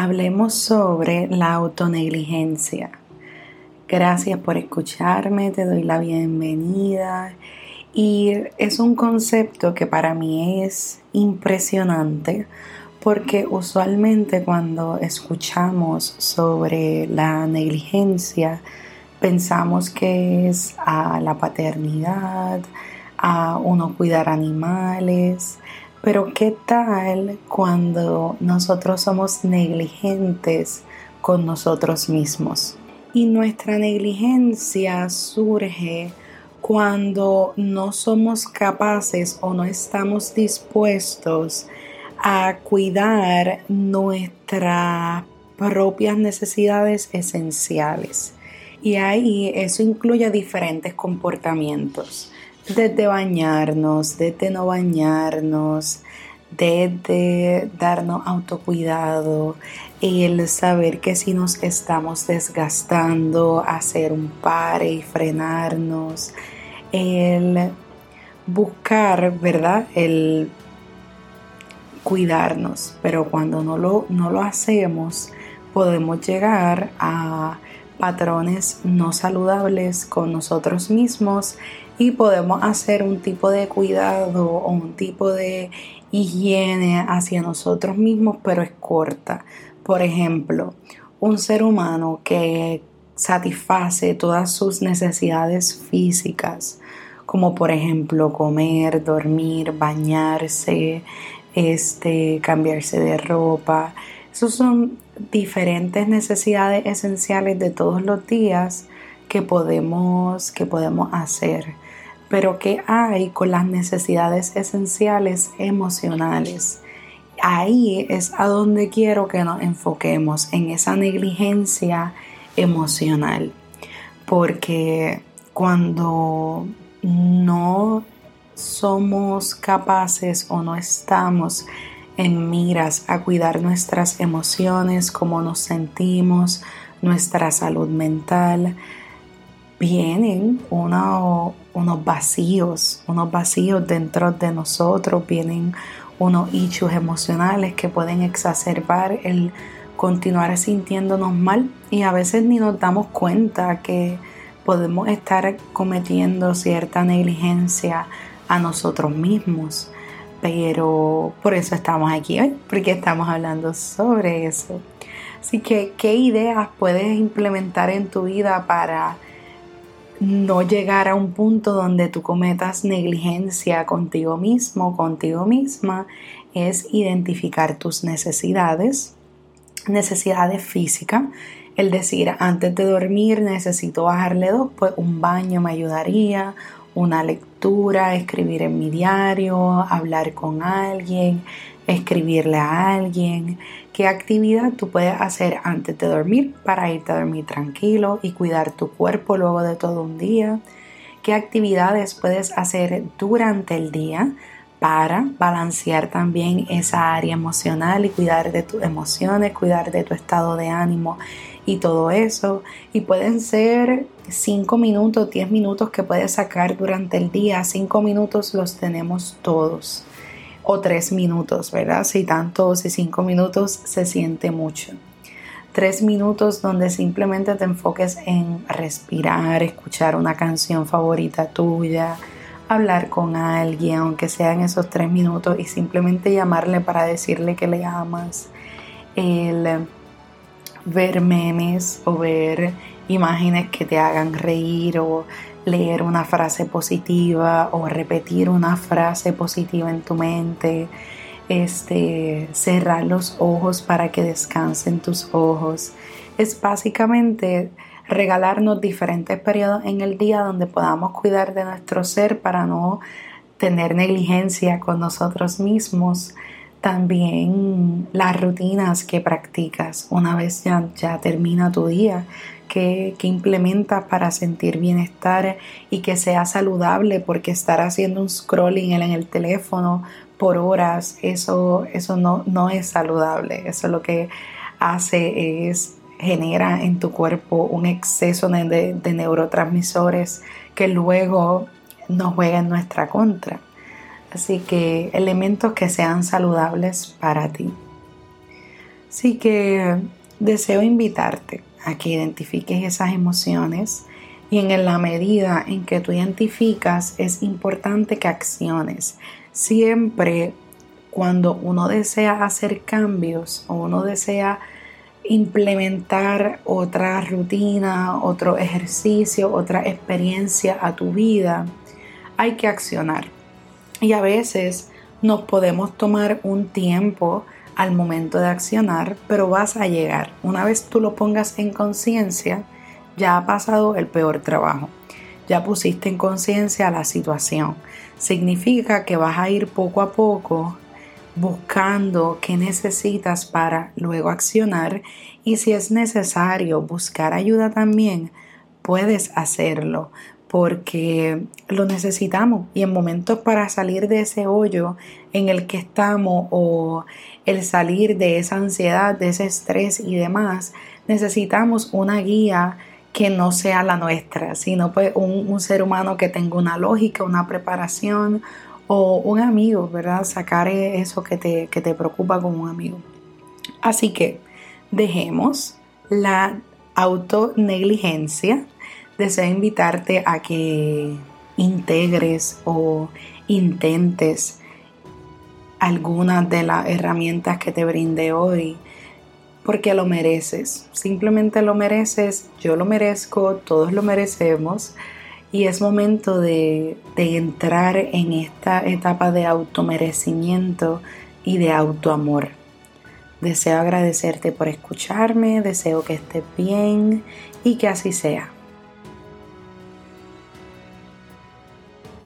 hablemos sobre la autonegligencia. Gracias por escucharme, te doy la bienvenida. Y es un concepto que para mí es impresionante porque usualmente cuando escuchamos sobre la negligencia pensamos que es a la paternidad, a uno cuidar animales, pero ¿qué tal cuando nosotros somos negligentes con nosotros mismos? Y nuestra negligencia surge cuando no somos capaces o no estamos dispuestos a cuidar nuestras propias necesidades esenciales. Y ahí eso incluye diferentes comportamientos desde bañarnos, desde no bañarnos, desde darnos autocuidado, el saber que si nos estamos desgastando, hacer un pare y frenarnos, el buscar, ¿verdad? El cuidarnos, pero cuando no lo, no lo hacemos, podemos llegar a patrones no saludables con nosotros mismos y podemos hacer un tipo de cuidado o un tipo de higiene hacia nosotros mismos, pero es corta. Por ejemplo, un ser humano que satisface todas sus necesidades físicas, como por ejemplo comer, dormir, bañarse, este, cambiarse de ropa. Esas son diferentes necesidades esenciales de todos los días que podemos, que podemos hacer. Pero ¿qué hay con las necesidades esenciales emocionales? Ahí es a donde quiero que nos enfoquemos, en esa negligencia emocional. Porque cuando no somos capaces o no estamos en miras a cuidar nuestras emociones, cómo nos sentimos, nuestra salud mental, vienen unos vacíos, unos vacíos dentro de nosotros, vienen unos issues emocionales que pueden exacerbar el continuar sintiéndonos mal y a veces ni nos damos cuenta que podemos estar cometiendo cierta negligencia a nosotros mismos. Pero por eso estamos aquí hoy, porque estamos hablando sobre eso. Así que, ¿qué ideas puedes implementar en tu vida para no llegar a un punto donde tú cometas negligencia contigo mismo, contigo misma, es identificar tus necesidades, necesidades físicas, el decir antes de dormir necesito bajarle dos, pues un baño me ayudaría, una lectura, escribir en mi diario, hablar con alguien, escribirle a alguien, qué actividad tú puedes hacer antes de dormir para irte a dormir tranquilo y cuidar tu cuerpo luego de todo un día, qué actividades puedes hacer durante el día para balancear también esa área emocional y cuidar de tus emociones, cuidar de tu estado de ánimo y todo eso. Y pueden ser 5 minutos, 10 minutos que puedes sacar durante el día. 5 minutos los tenemos todos o tres minutos, ¿verdad? Si tanto, si cinco minutos se siente mucho. Tres minutos donde simplemente te enfoques en respirar, escuchar una canción favorita tuya, hablar con alguien, aunque sean esos tres minutos, y simplemente llamarle para decirle que le amas. El ver memes o ver imágenes que te hagan reír o leer una frase positiva o repetir una frase positiva en tu mente, este, cerrar los ojos para que descansen tus ojos. Es básicamente regalarnos diferentes periodos en el día donde podamos cuidar de nuestro ser para no tener negligencia con nosotros mismos. También las rutinas que practicas una vez ya, ya termina tu día que, implementas para sentir bienestar y que sea saludable, porque estar haciendo un scrolling en el teléfono por horas, eso, eso no, no es saludable. Eso lo que hace es genera en tu cuerpo un exceso de, de neurotransmisores que luego nos juega en nuestra contra. Así que elementos que sean saludables para ti. Así que deseo invitarte a que identifiques esas emociones y en la medida en que tú identificas es importante que acciones. Siempre cuando uno desea hacer cambios o uno desea implementar otra rutina, otro ejercicio, otra experiencia a tu vida, hay que accionar. Y a veces nos podemos tomar un tiempo al momento de accionar, pero vas a llegar. Una vez tú lo pongas en conciencia, ya ha pasado el peor trabajo. Ya pusiste en conciencia la situación. Significa que vas a ir poco a poco buscando qué necesitas para luego accionar y si es necesario buscar ayuda también, puedes hacerlo porque lo necesitamos y en momentos para salir de ese hoyo en el que estamos o el salir de esa ansiedad, de ese estrés y demás, necesitamos una guía que no sea la nuestra, sino pues un, ser humano que tenga una lógica, una preparación o un amigo, ¿verdad? Sacar eso que te, que te preocupa como un amigo. Así que dejemos la autonegligencia deseo invitarte a que integres o intentes algunas de las herramientas que te brindé hoy porque lo mereces, simplemente lo mereces, yo lo merezco, todos lo merecemos y es momento de, de entrar en esta etapa de automerecimiento y de autoamor. Deseo agradecerte por escucharme, deseo que estés bien y que así sea.